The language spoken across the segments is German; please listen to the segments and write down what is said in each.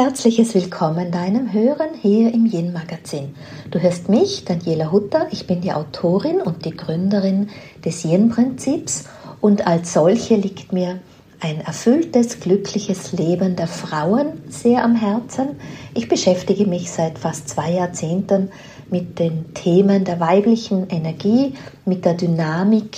herzliches Willkommen deinem Hören hier im Yin Magazin. Du hörst mich, Daniela Hutter, ich bin die Autorin und die Gründerin des Yin Prinzips und als solche liegt mir ein erfülltes, glückliches Leben der Frauen sehr am Herzen. Ich beschäftige mich seit fast zwei Jahrzehnten mit den Themen der weiblichen Energie, mit der Dynamik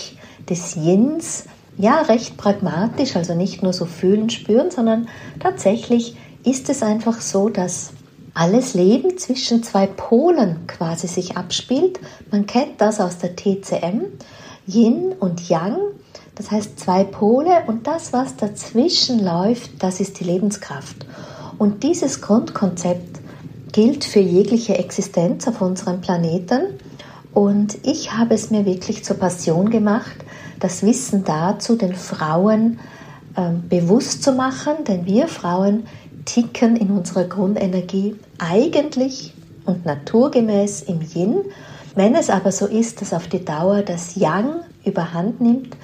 des Yins. Ja, recht pragmatisch, also nicht nur so fühlen, spüren, sondern tatsächlich ist es einfach so, dass alles Leben zwischen zwei Polen quasi sich abspielt. Man kennt das aus der TCM, Yin und Yang, das heißt zwei Pole und das, was dazwischen läuft, das ist die Lebenskraft. Und dieses Grundkonzept gilt für jegliche Existenz auf unserem Planeten. Und ich habe es mir wirklich zur Passion gemacht, das Wissen dazu den Frauen äh, bewusst zu machen, denn wir Frauen ticken in unserer Grundenergie eigentlich und naturgemäß im Yin. Wenn es aber so ist, dass auf die Dauer das Yang überhand nimmt,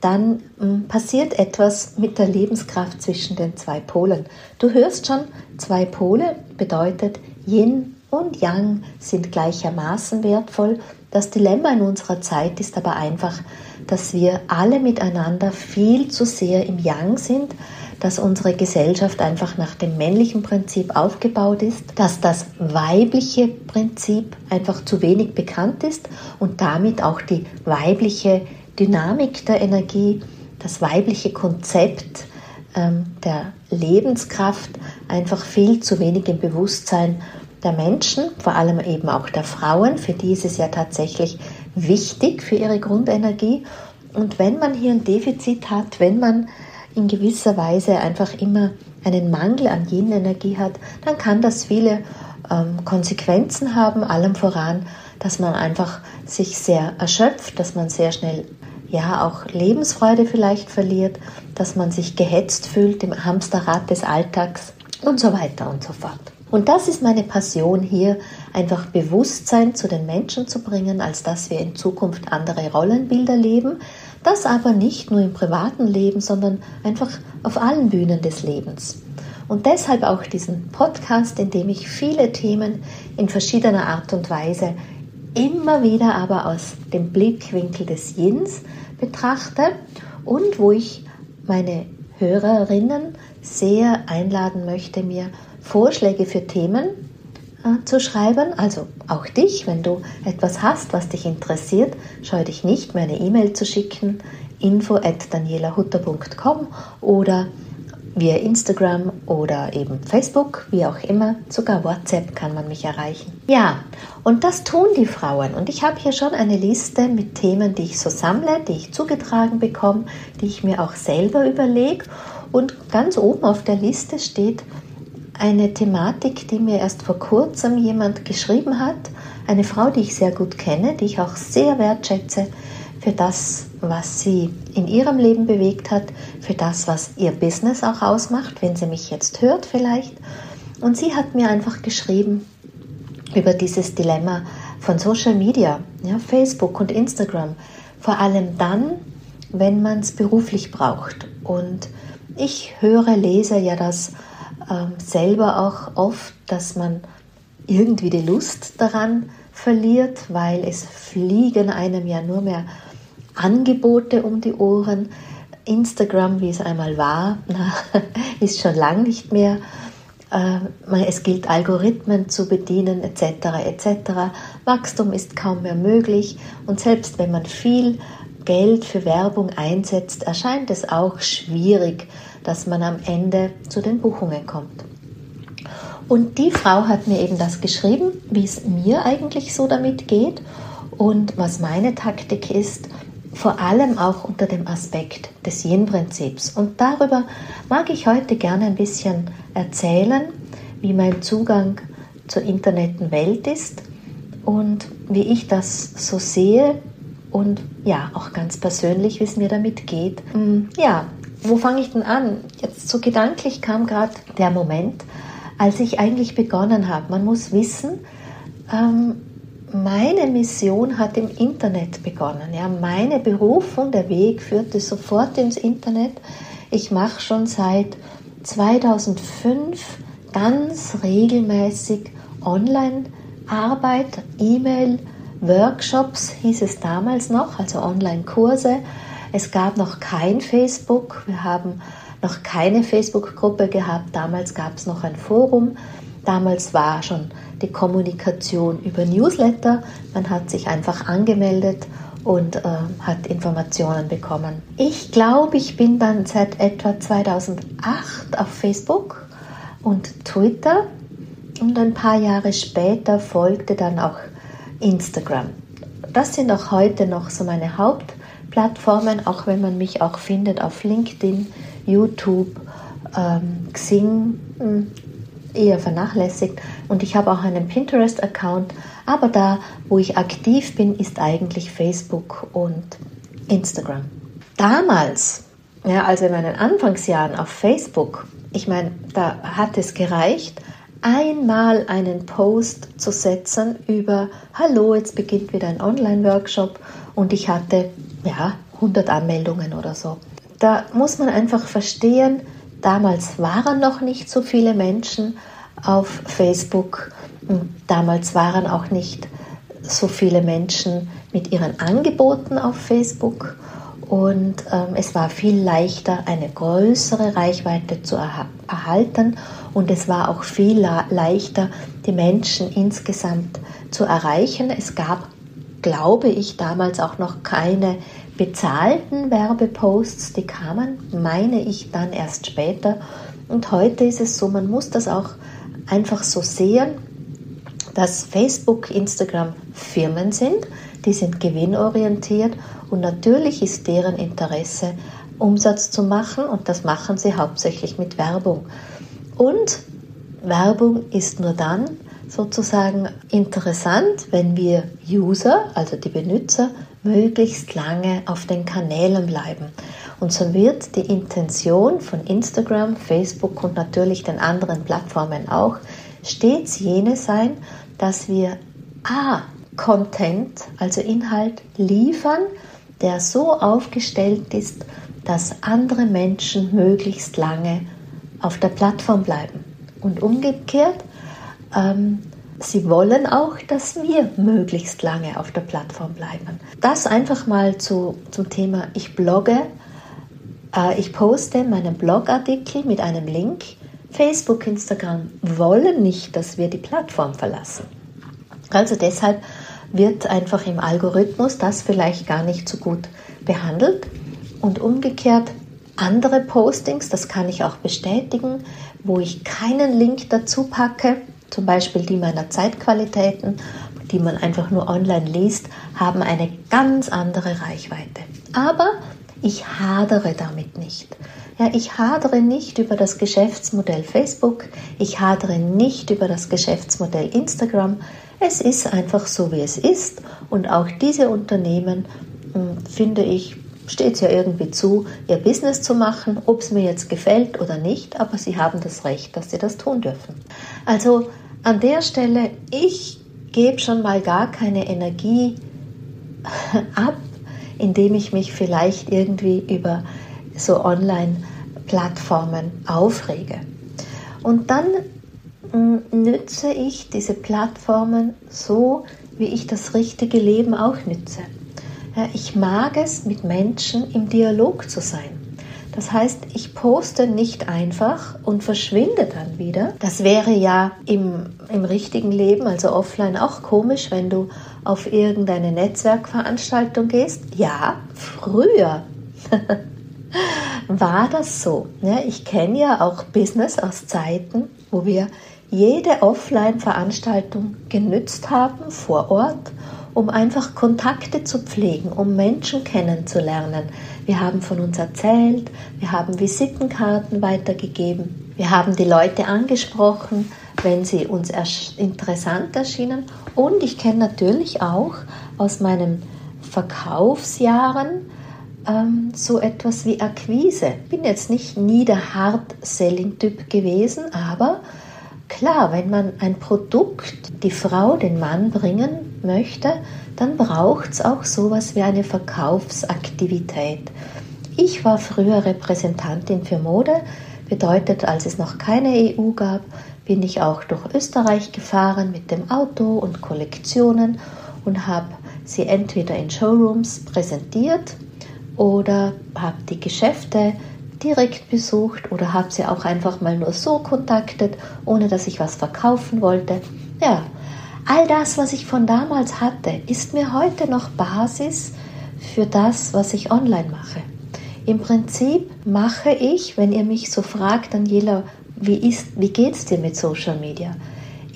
dann hm, passiert etwas mit der Lebenskraft zwischen den zwei Polen. Du hörst schon, zwei Pole bedeutet Yin und Yang sind gleichermaßen wertvoll. Das Dilemma in unserer Zeit ist aber einfach, dass wir alle miteinander viel zu sehr im Yang sind, dass unsere Gesellschaft einfach nach dem männlichen Prinzip aufgebaut ist, dass das weibliche Prinzip einfach zu wenig bekannt ist und damit auch die weibliche Dynamik der Energie, das weibliche Konzept ähm, der Lebenskraft einfach viel zu wenig im Bewusstsein der Menschen, vor allem eben auch der Frauen, für die ist es ja tatsächlich wichtig für ihre Grundenergie. Und wenn man hier ein Defizit hat, wenn man in gewisser Weise einfach immer einen Mangel an Yin-Energie hat, dann kann das viele ähm, Konsequenzen haben, allem voran, dass man einfach sich sehr erschöpft, dass man sehr schnell ja auch Lebensfreude vielleicht verliert, dass man sich gehetzt fühlt im Hamsterrad des Alltags und so weiter und so fort. Und das ist meine Passion hier, einfach Bewusstsein zu den Menschen zu bringen, als dass wir in Zukunft andere Rollenbilder leben, das aber nicht nur im privaten Leben, sondern einfach auf allen Bühnen des Lebens. Und deshalb auch diesen Podcast, in dem ich viele Themen in verschiedener Art und Weise immer wieder aber aus dem Blickwinkel des Yins betrachte und wo ich meine Hörerinnen sehr einladen möchte, mir Vorschläge für Themen zu schreiben. Also auch dich, wenn du etwas hast, was dich interessiert, scheue dich nicht, mir eine E-Mail zu schicken, info at danielahutter.com oder via Instagram oder eben Facebook, wie auch immer, sogar WhatsApp kann man mich erreichen. Ja, und das tun die Frauen. Und ich habe hier schon eine Liste mit Themen, die ich so sammle, die ich zugetragen bekomme, die ich mir auch selber überlege. Und ganz oben auf der Liste steht eine Thematik, die mir erst vor kurzem jemand geschrieben hat. Eine Frau, die ich sehr gut kenne, die ich auch sehr wertschätze für das, was sie in ihrem Leben bewegt hat, für das, was ihr Business auch ausmacht, wenn sie mich jetzt hört vielleicht. Und sie hat mir einfach geschrieben über dieses Dilemma von Social Media, ja, Facebook und Instagram, vor allem dann, wenn man es beruflich braucht. Und ich höre, lese ja das äh, selber auch oft, dass man irgendwie die Lust daran verliert, weil es fliegen einem ja nur mehr Angebote um die Ohren. Instagram, wie es einmal war, ist schon lang nicht mehr. Äh, es gilt Algorithmen zu bedienen etc. etc. Wachstum ist kaum mehr möglich und selbst wenn man viel Geld für Werbung einsetzt, erscheint es auch schwierig, dass man am Ende zu den Buchungen kommt. Und die Frau hat mir eben das geschrieben, wie es mir eigentlich so damit geht und was meine Taktik ist vor allem auch unter dem Aspekt des Yin-Prinzips. Und darüber mag ich heute gerne ein bisschen erzählen, wie mein Zugang zur Internetwelt ist und wie ich das so sehe und ja, auch ganz persönlich, wie es mir damit geht. Mm, ja, wo fange ich denn an? Jetzt so gedanklich kam gerade der Moment, als ich eigentlich begonnen habe. Man muss wissen, ähm, meine Mission hat im Internet begonnen. Ja, meine Berufung, der Weg führte sofort ins Internet. Ich mache schon seit 2005 ganz regelmäßig Online-Arbeit, E-Mail, Workshops hieß es damals noch, also Online-Kurse. Es gab noch kein Facebook. Wir haben noch keine Facebook-Gruppe gehabt. Damals gab es noch ein Forum. Damals war schon die Kommunikation über Newsletter. Man hat sich einfach angemeldet und äh, hat Informationen bekommen. Ich glaube, ich bin dann seit etwa 2008 auf Facebook und Twitter und ein paar Jahre später folgte dann auch Instagram. Das sind auch heute noch so meine Hauptplattformen, auch wenn man mich auch findet auf LinkedIn, YouTube, ähm, Xing, hm, eher vernachlässigt. Und ich habe auch einen Pinterest-Account, aber da, wo ich aktiv bin, ist eigentlich Facebook und Instagram. Damals, ja, also in meinen Anfangsjahren auf Facebook, ich meine, da hat es gereicht, einmal einen Post zu setzen über, hallo, jetzt beginnt wieder ein Online-Workshop und ich hatte, ja, 100 Anmeldungen oder so. Da muss man einfach verstehen, damals waren noch nicht so viele Menschen auf Facebook damals waren auch nicht so viele Menschen mit ihren Angeboten auf Facebook und ähm, es war viel leichter, eine größere Reichweite zu erha erhalten und es war auch viel leichter, die Menschen insgesamt zu erreichen. Es gab, glaube ich, damals auch noch keine bezahlten Werbeposts, die kamen, meine ich, dann erst später. Und heute ist es so, man muss das auch einfach so sehen, dass Facebook, Instagram Firmen sind, die sind gewinnorientiert und natürlich ist deren Interesse, Umsatz zu machen und das machen sie hauptsächlich mit Werbung. Und Werbung ist nur dann sozusagen interessant, wenn wir User, also die Benutzer, möglichst lange auf den Kanälen bleiben. Und so wird die Intention von Instagram, Facebook und natürlich den anderen Plattformen auch stets jene sein, dass wir A, Content, also Inhalt liefern, der so aufgestellt ist, dass andere Menschen möglichst lange auf der Plattform bleiben. Und umgekehrt, ähm, sie wollen auch, dass wir möglichst lange auf der Plattform bleiben. Das einfach mal zu, zum Thema, ich blogge, äh, ich poste meinen Blogartikel mit einem Link. Facebook, Instagram wollen nicht, dass wir die Plattform verlassen. Also deshalb wird einfach im Algorithmus das vielleicht gar nicht so gut behandelt. Und umgekehrt andere Postings, das kann ich auch bestätigen, wo ich keinen Link dazu packe, zum Beispiel die meiner Zeitqualitäten, die man einfach nur online liest, haben eine ganz andere Reichweite. Aber ich hadere damit nicht. Ja, ich hadere nicht über das Geschäftsmodell Facebook, ich hadere nicht über das Geschäftsmodell Instagram. Es ist einfach so, wie es ist und auch diese Unternehmen, hm, finde ich, steht es ja irgendwie zu, ihr Business zu machen, ob es mir jetzt gefällt oder nicht, aber sie haben das Recht, dass sie das tun dürfen. Also an der Stelle, ich gebe schon mal gar keine Energie ab, indem ich mich vielleicht irgendwie über so Online-Plattformen aufrege. Und dann hm, nütze ich diese Plattformen so, wie ich das richtige Leben auch nütze. Ich mag es, mit Menschen im Dialog zu sein. Das heißt, ich poste nicht einfach und verschwinde dann wieder. Das wäre ja im, im richtigen Leben, also offline, auch komisch, wenn du auf irgendeine Netzwerkveranstaltung gehst. Ja, früher war das so. Ja, ich kenne ja auch Business aus Zeiten, wo wir jede Offline-Veranstaltung genützt haben vor Ort um einfach Kontakte zu pflegen, um Menschen kennenzulernen. Wir haben von uns erzählt, wir haben Visitenkarten weitergegeben, wir haben die Leute angesprochen, wenn sie uns interessant erschienen. Und ich kenne natürlich auch aus meinen Verkaufsjahren ähm, so etwas wie Akquise. Ich bin jetzt nicht nie der Hard-Selling-Typ gewesen, aber Klar, wenn man ein Produkt, die Frau, den Mann bringen möchte, dann braucht es auch sowas wie eine Verkaufsaktivität. Ich war früher Repräsentantin für Mode. Bedeutet, als es noch keine EU gab, bin ich auch durch Österreich gefahren mit dem Auto und Kollektionen und habe sie entweder in Showrooms präsentiert oder habe die Geschäfte direkt besucht oder habe sie auch einfach mal nur so kontaktet, ohne dass ich was verkaufen wollte. Ja, all das, was ich von damals hatte, ist mir heute noch Basis für das, was ich online mache. Im Prinzip mache ich, wenn ihr mich so fragt, Daniela, wie, ist, wie geht es dir mit Social Media?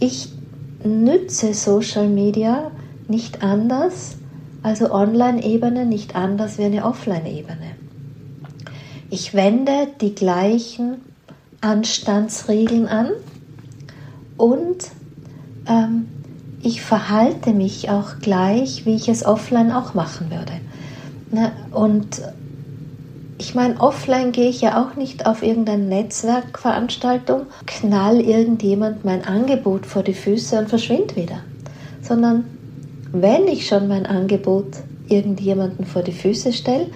Ich nütze Social Media nicht anders, also Online-Ebene nicht anders wie eine Offline-Ebene. Ich wende die gleichen Anstandsregeln an und ähm, ich verhalte mich auch gleich, wie ich es offline auch machen würde. Ne? Und ich meine, offline gehe ich ja auch nicht auf irgendeine Netzwerkveranstaltung, knall irgendjemand mein Angebot vor die Füße und verschwind wieder. Sondern wenn ich schon mein Angebot irgendjemanden vor die Füße stelle,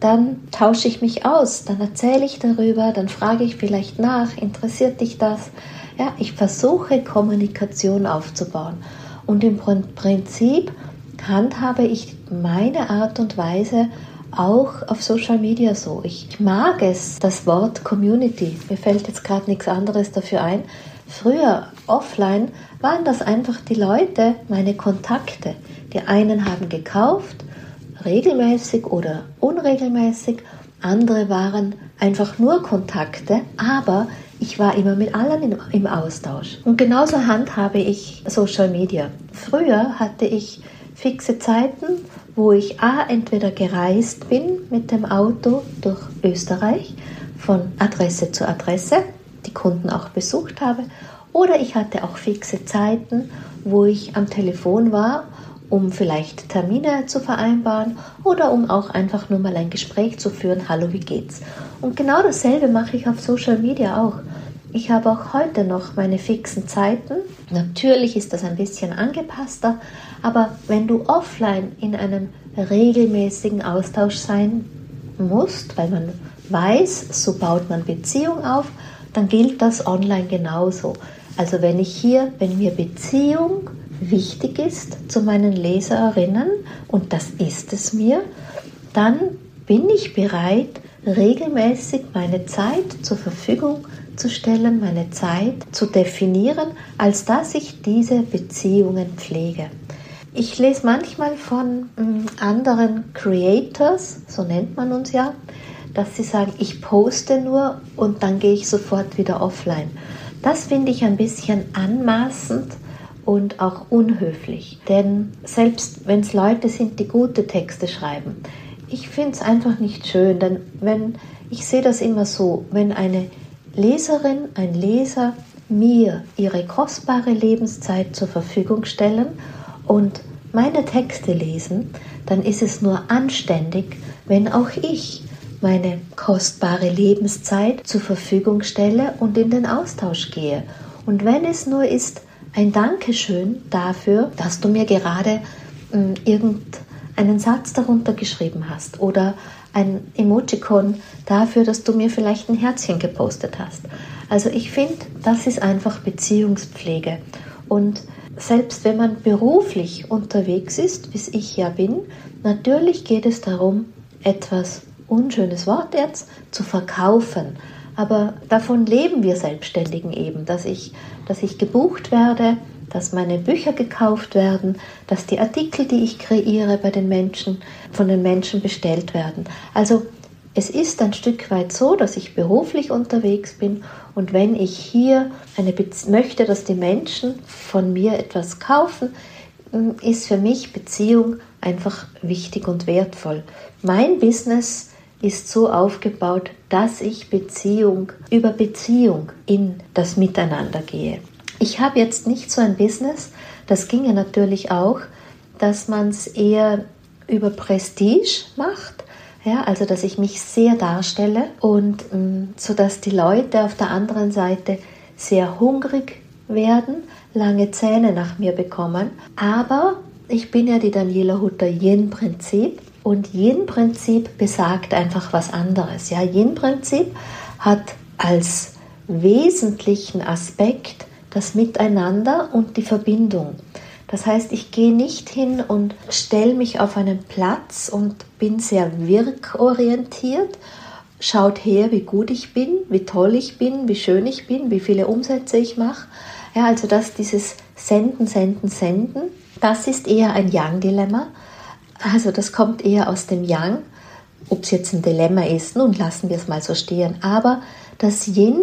dann tausche ich mich aus, dann erzähle ich darüber, dann frage ich vielleicht nach, interessiert dich das? Ja, ich versuche Kommunikation aufzubauen. Und im Prinzip handhabe ich meine Art und Weise auch auf Social Media so. Ich mag es, das Wort Community. Mir fällt jetzt gerade nichts anderes dafür ein. Früher offline waren das einfach die Leute, meine Kontakte. Die einen haben gekauft, regelmäßig oder unregelmäßig. Andere waren einfach nur Kontakte, aber ich war immer mit allen im Austausch. Und genauso handhabe ich Social Media. Früher hatte ich fixe Zeiten, wo ich A, entweder gereist bin mit dem Auto durch Österreich von Adresse zu Adresse, die Kunden auch besucht habe, oder ich hatte auch fixe Zeiten, wo ich am Telefon war, um vielleicht Termine zu vereinbaren oder um auch einfach nur mal ein Gespräch zu führen. Hallo, wie geht's? Und genau dasselbe mache ich auf Social Media auch. Ich habe auch heute noch meine fixen Zeiten. Natürlich ist das ein bisschen angepasster, aber wenn du offline in einem regelmäßigen Austausch sein musst, weil man weiß, so baut man Beziehung auf, dann gilt das online genauso. Also wenn ich hier, wenn mir Beziehung wichtig ist zu meinen Leserinnen, und das ist es mir, dann bin ich bereit, regelmäßig meine Zeit zur Verfügung zu stellen, meine Zeit zu definieren, als dass ich diese Beziehungen pflege. Ich lese manchmal von mm, anderen Creators, so nennt man uns ja, dass sie sagen, ich poste nur und dann gehe ich sofort wieder offline. Das finde ich ein bisschen anmaßend und auch unhöflich. Denn selbst wenn es Leute sind, die gute Texte schreiben, ich finde es einfach nicht schön. Denn wenn, ich sehe das immer so, wenn eine Leserin, ein Leser mir ihre kostbare Lebenszeit zur Verfügung stellen und meine Texte lesen, dann ist es nur anständig, wenn auch ich meine kostbare Lebenszeit zur Verfügung stelle und in den Austausch gehe. Und wenn es nur ist ein Dankeschön dafür, dass du mir gerade äh, irgendeinen Satz darunter geschrieben hast oder ein Emojicon dafür, dass du mir vielleicht ein Herzchen gepostet hast. Also ich finde, das ist einfach Beziehungspflege. Und selbst wenn man beruflich unterwegs ist, wie ich ja bin, natürlich geht es darum, etwas unschönes Wort jetzt zu verkaufen. Aber davon leben wir Selbstständigen eben, dass ich, dass ich gebucht werde, dass meine Bücher gekauft werden, dass die Artikel, die ich kreiere, bei den Menschen, von den Menschen bestellt werden. Also es ist ein Stück weit so, dass ich beruflich unterwegs bin und wenn ich hier eine möchte, dass die Menschen von mir etwas kaufen, hm, ist für mich Beziehung einfach wichtig und wertvoll. Mein Business ist so aufgebaut, dass ich Beziehung über Beziehung in das Miteinander gehe. Ich habe jetzt nicht so ein Business, das ginge natürlich auch, dass man es eher über Prestige macht, ja, also dass ich mich sehr darstelle und ähm, so dass die Leute auf der anderen Seite sehr hungrig werden, lange Zähne nach mir bekommen. Aber ich bin ja die Daniela Hutter Yin-Prinzip und Yin-Prinzip besagt einfach was anderes. Ja, Yin-Prinzip hat als wesentlichen Aspekt das Miteinander und die Verbindung. Das heißt, ich gehe nicht hin und stelle mich auf einen Platz und bin sehr wirkorientiert, schaut her, wie gut ich bin, wie toll ich bin, wie schön ich bin, wie viele Umsätze ich mache. Ja, also dass dieses Senden, Senden, Senden, das ist eher ein Yang-Dilemma. Also das kommt eher aus dem Yang. Ob es jetzt ein Dilemma ist, nun lassen wir es mal so stehen. Aber das Yin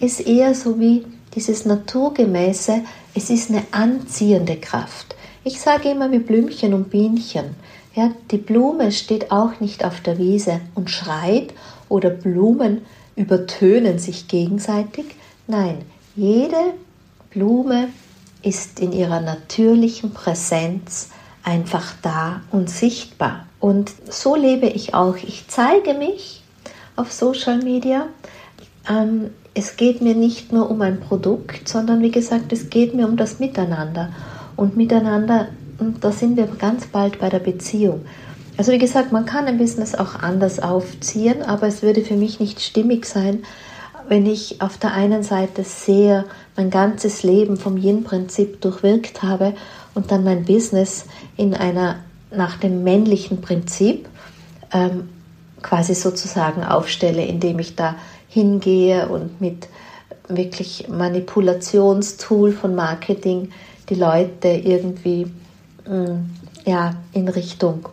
ist eher so wie dieses naturgemäße, es ist eine anziehende Kraft. Ich sage immer wie Blümchen und Bienchen. Ja, die Blume steht auch nicht auf der Wiese und schreit oder Blumen übertönen sich gegenseitig. Nein, jede Blume ist in ihrer natürlichen Präsenz einfach da und sichtbar. Und so lebe ich auch. Ich zeige mich auf Social Media. Ähm, es geht mir nicht nur um ein Produkt, sondern wie gesagt, es geht mir um das Miteinander. Und miteinander, und da sind wir ganz bald bei der Beziehung. Also wie gesagt, man kann ein Business auch anders aufziehen, aber es würde für mich nicht stimmig sein, wenn ich auf der einen Seite sehr mein ganzes Leben vom Yin-Prinzip durchwirkt habe und dann mein Business in einer nach dem männlichen Prinzip ähm, quasi sozusagen aufstelle, indem ich da hingehe und mit wirklich Manipulationstool von Marketing die Leute irgendwie mm, ja, in Richtung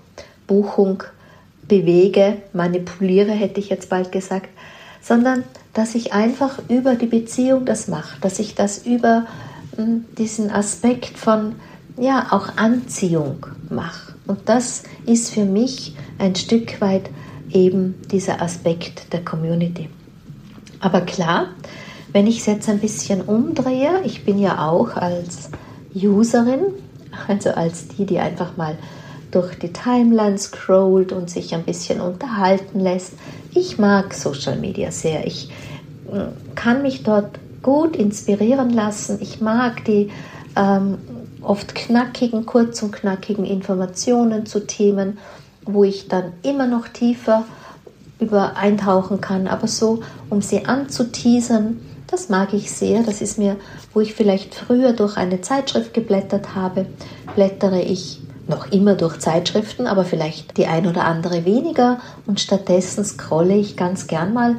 Buchung bewege, manipuliere, hätte ich jetzt bald gesagt, sondern dass ich einfach über die Beziehung das mache, dass ich das über mm, diesen Aspekt von ja auch Anziehung mache. Und das ist für mich ein Stück weit eben dieser Aspekt der Community. Aber klar, wenn ich es jetzt ein bisschen umdrehe, ich bin ja auch als Userin, also als die, die einfach mal durch die Timeline scrollt und sich ein bisschen unterhalten lässt. Ich mag Social Media sehr. Ich mm, kann mich dort gut inspirieren lassen. Ich mag die ähm, oft knackigen, kurz und knackigen Informationen zu Themen, wo ich dann immer noch tiefer über eintauchen kann. Aber so, um sie anzuteasern, das mag ich sehr. Das ist mir, wo ich vielleicht früher durch eine Zeitschrift geblättert habe, blättere ich noch immer durch Zeitschriften, aber vielleicht die ein oder andere weniger und stattdessen scrolle ich ganz gern mal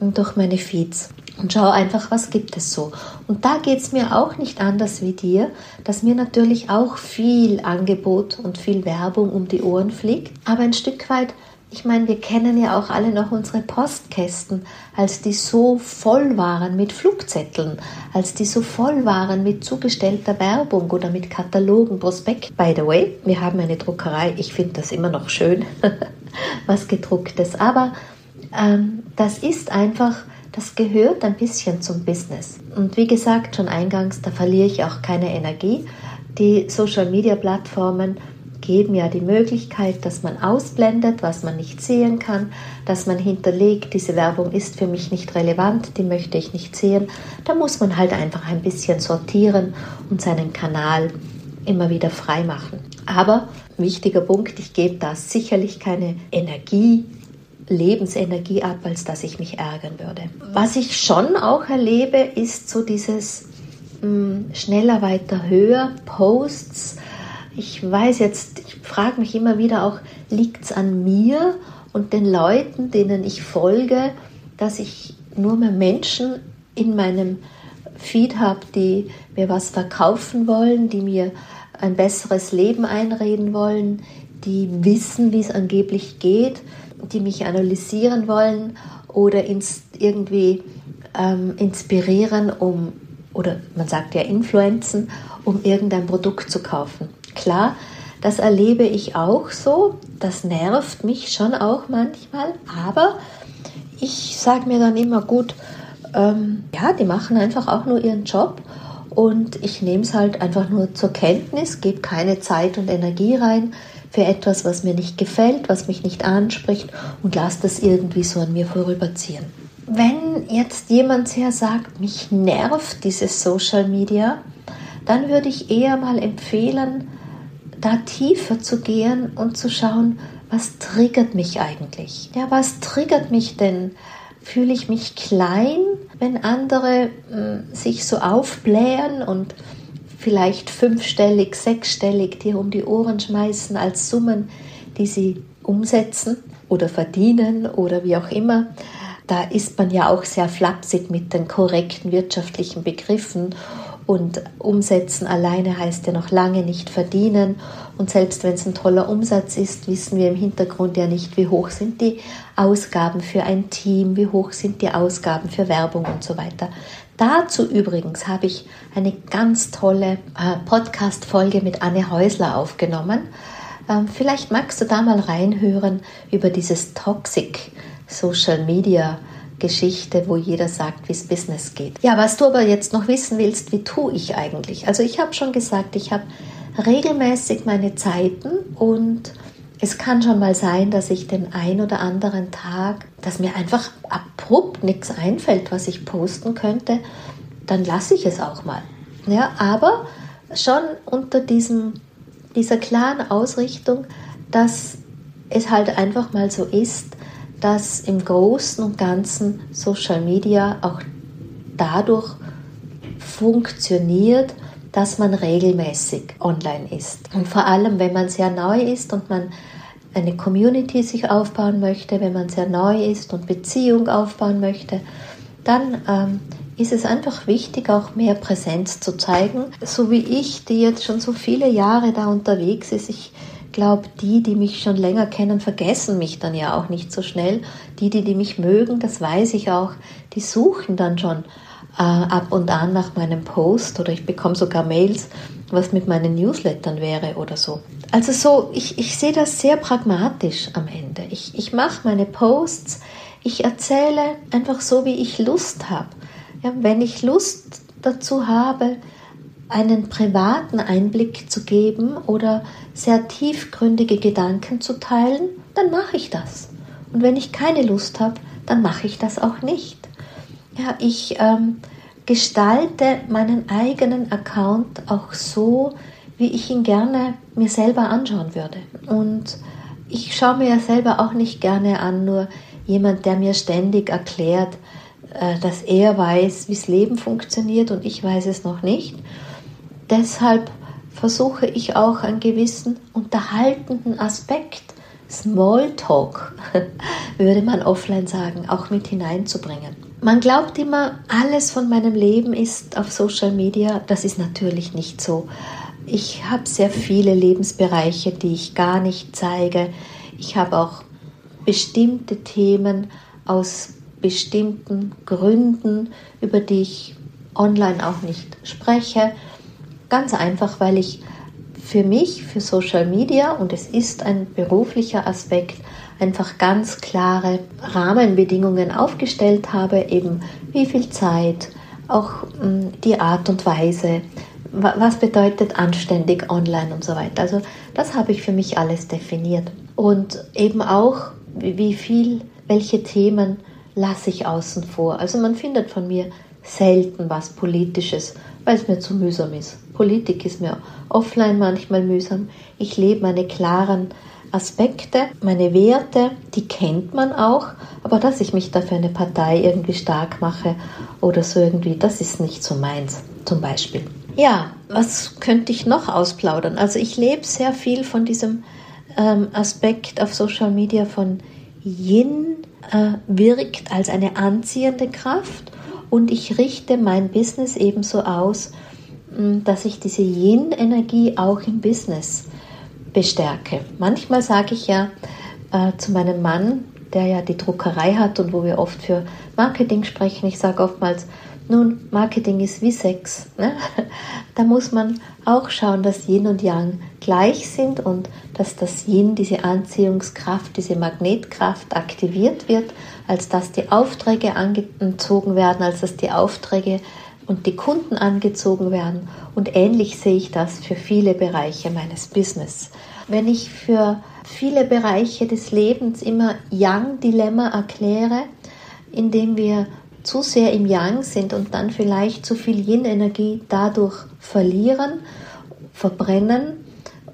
durch meine Feeds und schaue einfach, was gibt es so. Und da geht es mir auch nicht anders wie dir, dass mir natürlich auch viel Angebot und viel Werbung um die Ohren fliegt, aber ein Stück weit ich meine, wir kennen ja auch alle noch unsere Postkästen, als die so voll waren mit Flugzetteln, als die so voll waren mit zugestellter Werbung oder mit Katalogen, Prospekt. By the way, wir haben eine Druckerei, ich finde das immer noch schön, was gedrucktes, aber ähm, das ist einfach, das gehört ein bisschen zum Business. Und wie gesagt, schon eingangs, da verliere ich auch keine Energie. Die Social-Media-Plattformen geben ja die Möglichkeit, dass man ausblendet, was man nicht sehen kann, dass man hinterlegt, diese Werbung ist für mich nicht relevant, die möchte ich nicht sehen. Da muss man halt einfach ein bisschen sortieren und seinen Kanal immer wieder frei machen. Aber wichtiger Punkt, ich gebe da sicherlich keine Energie, Lebensenergie ab, als dass ich mich ärgern würde. Was ich schon auch erlebe, ist so dieses mh, hm, schneller, weiter, höher, Posts, ich weiß jetzt, ich frage mich immer wieder auch, liegt es an mir und den Leuten, denen ich folge, dass ich nur mehr Menschen in meinem Feed habe, die mir was verkaufen wollen, die mir ein besseres Leben einreden wollen, die wissen, wie es angeblich geht, die mich analysieren wollen oder ins, irgendwie ähm, inspirieren, um, oder man sagt ja influenzen, um irgendein Produkt zu kaufen. Klar, das erlebe ich auch so. Das nervt mich schon auch manchmal. Aber ich sage mir dann immer gut, ähm, ja, die machen einfach auch nur ihren Job. Und ich nehme es halt einfach nur zur Kenntnis, gebe keine Zeit und Energie rein für etwas, was mir nicht gefällt, was mich nicht anspricht und lasse das irgendwie so an mir vorüberziehen. Wenn jetzt jemand sehr sagt, mich nervt dieses Social Media, dann würde ich eher mal empfehlen, da tiefer zu gehen und zu schauen, was triggert mich eigentlich? Ja, was triggert mich denn fühle ich mich klein, wenn andere äh, sich so aufblähen und vielleicht fünfstellig, sechsstellig dir um die Ohren schmeißen als Summen, die sie umsetzen oder verdienen oder wie auch immer. Da ist man ja auch sehr flapsig mit den korrekten wirtschaftlichen Begriffen und umsetzen alleine heißt ja noch lange nicht verdienen. Und selbst wenn es ein toller Umsatz ist, wissen wir im Hintergrund ja nicht, wie hoch sind die Ausgaben für ein Team, wie hoch sind die Ausgaben für Werbung und so weiter. Dazu übrigens habe ich eine ganz tolle äh, Podcast-Folge mit Anne Häusler aufgenommen. Ähm, vielleicht magst du da mal reinhören über dieses Toxic Social Media Geschichte, wo jeder sagt, wie es Business geht. Ja, was du aber jetzt noch wissen willst, wie tue ich eigentlich? Also ich habe schon gesagt, ich habe regelmäßig meine Zeiten und es kann schon mal sein, dass ich den ein oder anderen Tag, dass mir einfach abrupt nichts einfällt, was ich posten könnte, dann lasse ich es auch mal. Ja, aber schon unter diesem, dieser klaren Ausrichtung, dass es halt einfach mal so ist, dass im Großen und Ganzen Social Media auch dadurch funktioniert, dass man regelmäßig online ist. Und vor allem, wenn man sehr neu ist und man eine Community sich aufbauen möchte, wenn man sehr neu ist und Beziehung aufbauen möchte, dann ähm, ist es einfach wichtig, auch mehr Präsenz zu zeigen. So wie ich, die jetzt schon so viele Jahre da unterwegs ist, ich glaube, die, die mich schon länger kennen, vergessen mich dann ja auch nicht so schnell. Die, die, die mich mögen, das weiß ich auch, die suchen dann schon äh, ab und an nach meinem Post oder ich bekomme sogar Mails, was mit meinen Newslettern wäre oder so. Also so, ich, ich sehe das sehr pragmatisch am Ende. Ich, ich mache meine Posts, ich erzähle einfach so, wie ich Lust habe. Ja, wenn ich Lust dazu habe, einen privaten Einblick zu geben oder sehr tiefgründige Gedanken zu teilen, dann mache ich das. Und wenn ich keine Lust habe, dann mache ich das auch nicht. Ja, ich ähm, gestalte meinen eigenen Account auch so, wie ich ihn gerne mir selber anschauen würde. Und ich schaue mir ja selber auch nicht gerne an, nur jemand, der mir ständig erklärt, äh, dass er weiß, wie das Leben funktioniert und ich weiß es noch nicht deshalb versuche ich auch einen gewissen unterhaltenden Aspekt, Smalltalk, würde man offline sagen, auch mit hineinzubringen. Man glaubt immer, alles von meinem Leben ist auf Social Media. Das ist natürlich nicht so. Ich habe sehr viele Lebensbereiche, die ich gar nicht zeige. Ich habe auch bestimmte Themen aus bestimmten Gründen, über die ich online auch nicht spreche. Ganz einfach, weil ich für mich, für Social Media, und es ist ein beruflicher Aspekt, einfach ganz klare Rahmenbedingungen aufgestellt habe, eben wie viel Zeit, auch hm, die Art und Weise, was bedeutet anständig online und so weiter. Also das habe ich für mich alles definiert. Und eben auch, wie viel, welche Themen lasse ich außen vor. Also man findet von mir selten was Politisches, weil es mir zu mühsam ist. Politik ist mir offline manchmal mühsam. Ich lebe meine klaren Aspekte, meine Werte, die kennt man auch, aber dass ich mich dafür eine Partei irgendwie stark mache oder so irgendwie, das ist nicht so meins, zum Beispiel. Ja, was könnte ich noch ausplaudern? Also ich lebe sehr viel von diesem ähm, Aspekt auf Social Media von Yin äh, wirkt als eine anziehende Kraft und ich richte mein Business ebenso aus, dass ich diese Yin-Energie auch im Business bestärke. Manchmal sage ich ja äh, zu meinem Mann, der ja die Druckerei hat und wo wir oft für Marketing sprechen, ich sage oftmals, nun, Marketing ist wie Sex. Ne? Da muss man auch schauen, dass Yin und Yang gleich sind und dass das Yin, diese Anziehungskraft, diese Magnetkraft aktiviert wird, als dass die Aufträge angezogen werden, als dass die Aufträge und die Kunden angezogen werden. Und ähnlich sehe ich das für viele Bereiche meines Business. Wenn ich für viele Bereiche des Lebens immer Yang-Dilemma erkläre, indem wir zu sehr im Yang sind und dann vielleicht zu viel Yin-Energie dadurch verlieren, verbrennen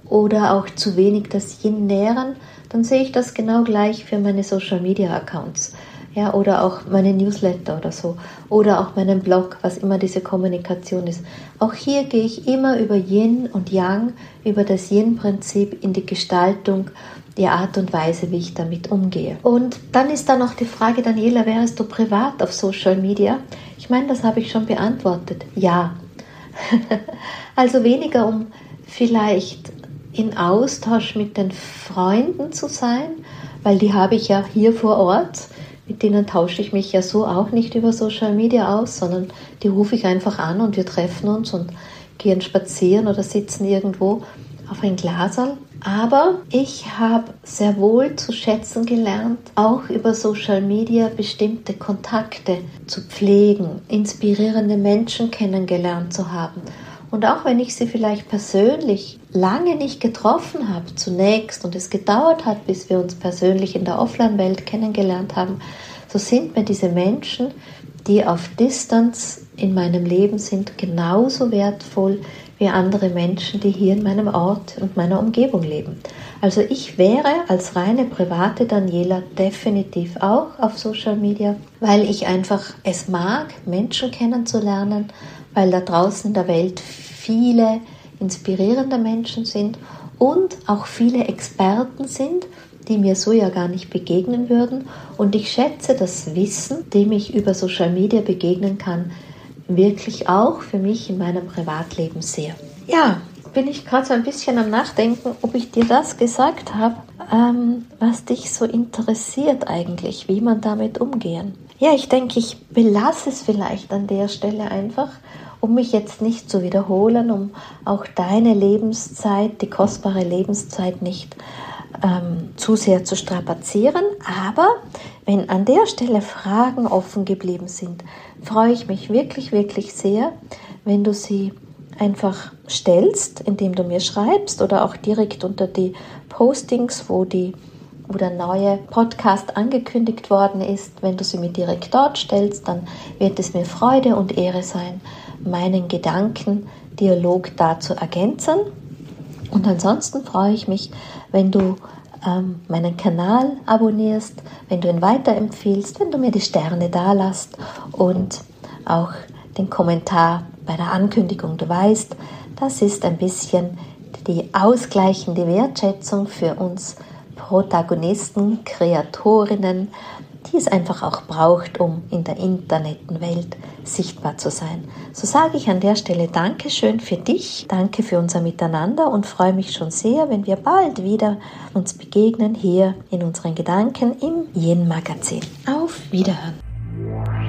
oder auch zu wenig das Yin nähren, dann sehe ich das genau gleich für meine Social-Media-Accounts. ja, oder auch meine Newsletter oder so, oder auch meinen Blog, was immer diese Kommunikation ist. Auch hier gehe ich immer über Yin und Yang, über das Yin-Prinzip in die Gestaltung, die Art und Weise, wie ich damit umgehe. Und dann ist da noch die Frage, Daniela, wärst du privat auf Social Media? Ich meine, das habe ich schon beantwortet. Ja. also weniger um vielleicht in Austausch mit den Freunden zu sein, weil die habe ich ja hier vor Ort mit denen tausche ich mich ja so auch nicht über Social Media aus, sondern die rufe ich einfach an und wir treffen uns und gehen spazieren oder sitzen irgendwo auf ein Glaserl. Aber ich habe sehr wohl zu schätzen gelernt, auch über Social Media bestimmte Kontakte zu pflegen, inspirierende Menschen kennengelernt zu haben und auch wenn ich sie vielleicht persönlich lange nicht getroffen habe, zunächst, und es gedauert hat, bis wir uns persönlich in der Offline-Welt kennengelernt haben, so sind mir diese Menschen, die auf Distanz in meinem Leben sind, genauso wertvoll wie andere Menschen, die hier in meinem Ort und meiner Umgebung leben. Also ich wäre als reine private Daniela definitiv auch auf Social Media, weil ich einfach es mag, Menschen kennenzulernen, weil da draußen in der Welt viele inspirierende Menschen sind und auch viele Experten sind, die mir so ja gar nicht begegnen würden. Und ich schätze das Wissen, dem ich über Social Media begegnen kann, wirklich auch für mich in meinem Privatleben sehr. Ja, bin ich gerade so ein bisschen am Nachdenken, ob ich dir das gesagt habe, ähm, was dich so interessiert eigentlich, wie man damit umgehen. Ja, ich denke, ich belasse es vielleicht an der Stelle einfach um mich jetzt nicht zu wiederholen, um auch deine Lebenszeit, die kostbare Lebenszeit nicht ähm, zu sehr zu strapazieren. Aber wenn an der Stelle Fragen offen geblieben sind, freue ich mich wirklich, wirklich sehr, wenn du sie einfach stellst, indem du mir schreibst oder auch direkt unter die Postings, wo die wo der neue Podcast angekündigt worden ist, wenn du sie mir direkt dort stellst, dann wird es mir Freude und Ehre sein, meinen Gedankendialog da zu ergänzen. Und ansonsten freue ich mich, wenn du ähm, meinen Kanal abonnierst, wenn du ihn weiterempfiehlst, wenn du mir die Sterne da lässt und auch den Kommentar bei der Ankündigung. Du weißt, das ist ein bisschen die ausgleichende Wertschätzung für uns Protagonisten, Kreatorinnen, die es einfach auch braucht, um in der Internetwelt sichtbar zu sein. So sage ich an der Stelle Dankeschön für dich, danke für unser Miteinander und freue mich schon sehr, wenn wir bald wieder uns begegnen hier in unseren Gedanken im Yin Magazin. Auf Wiederhören!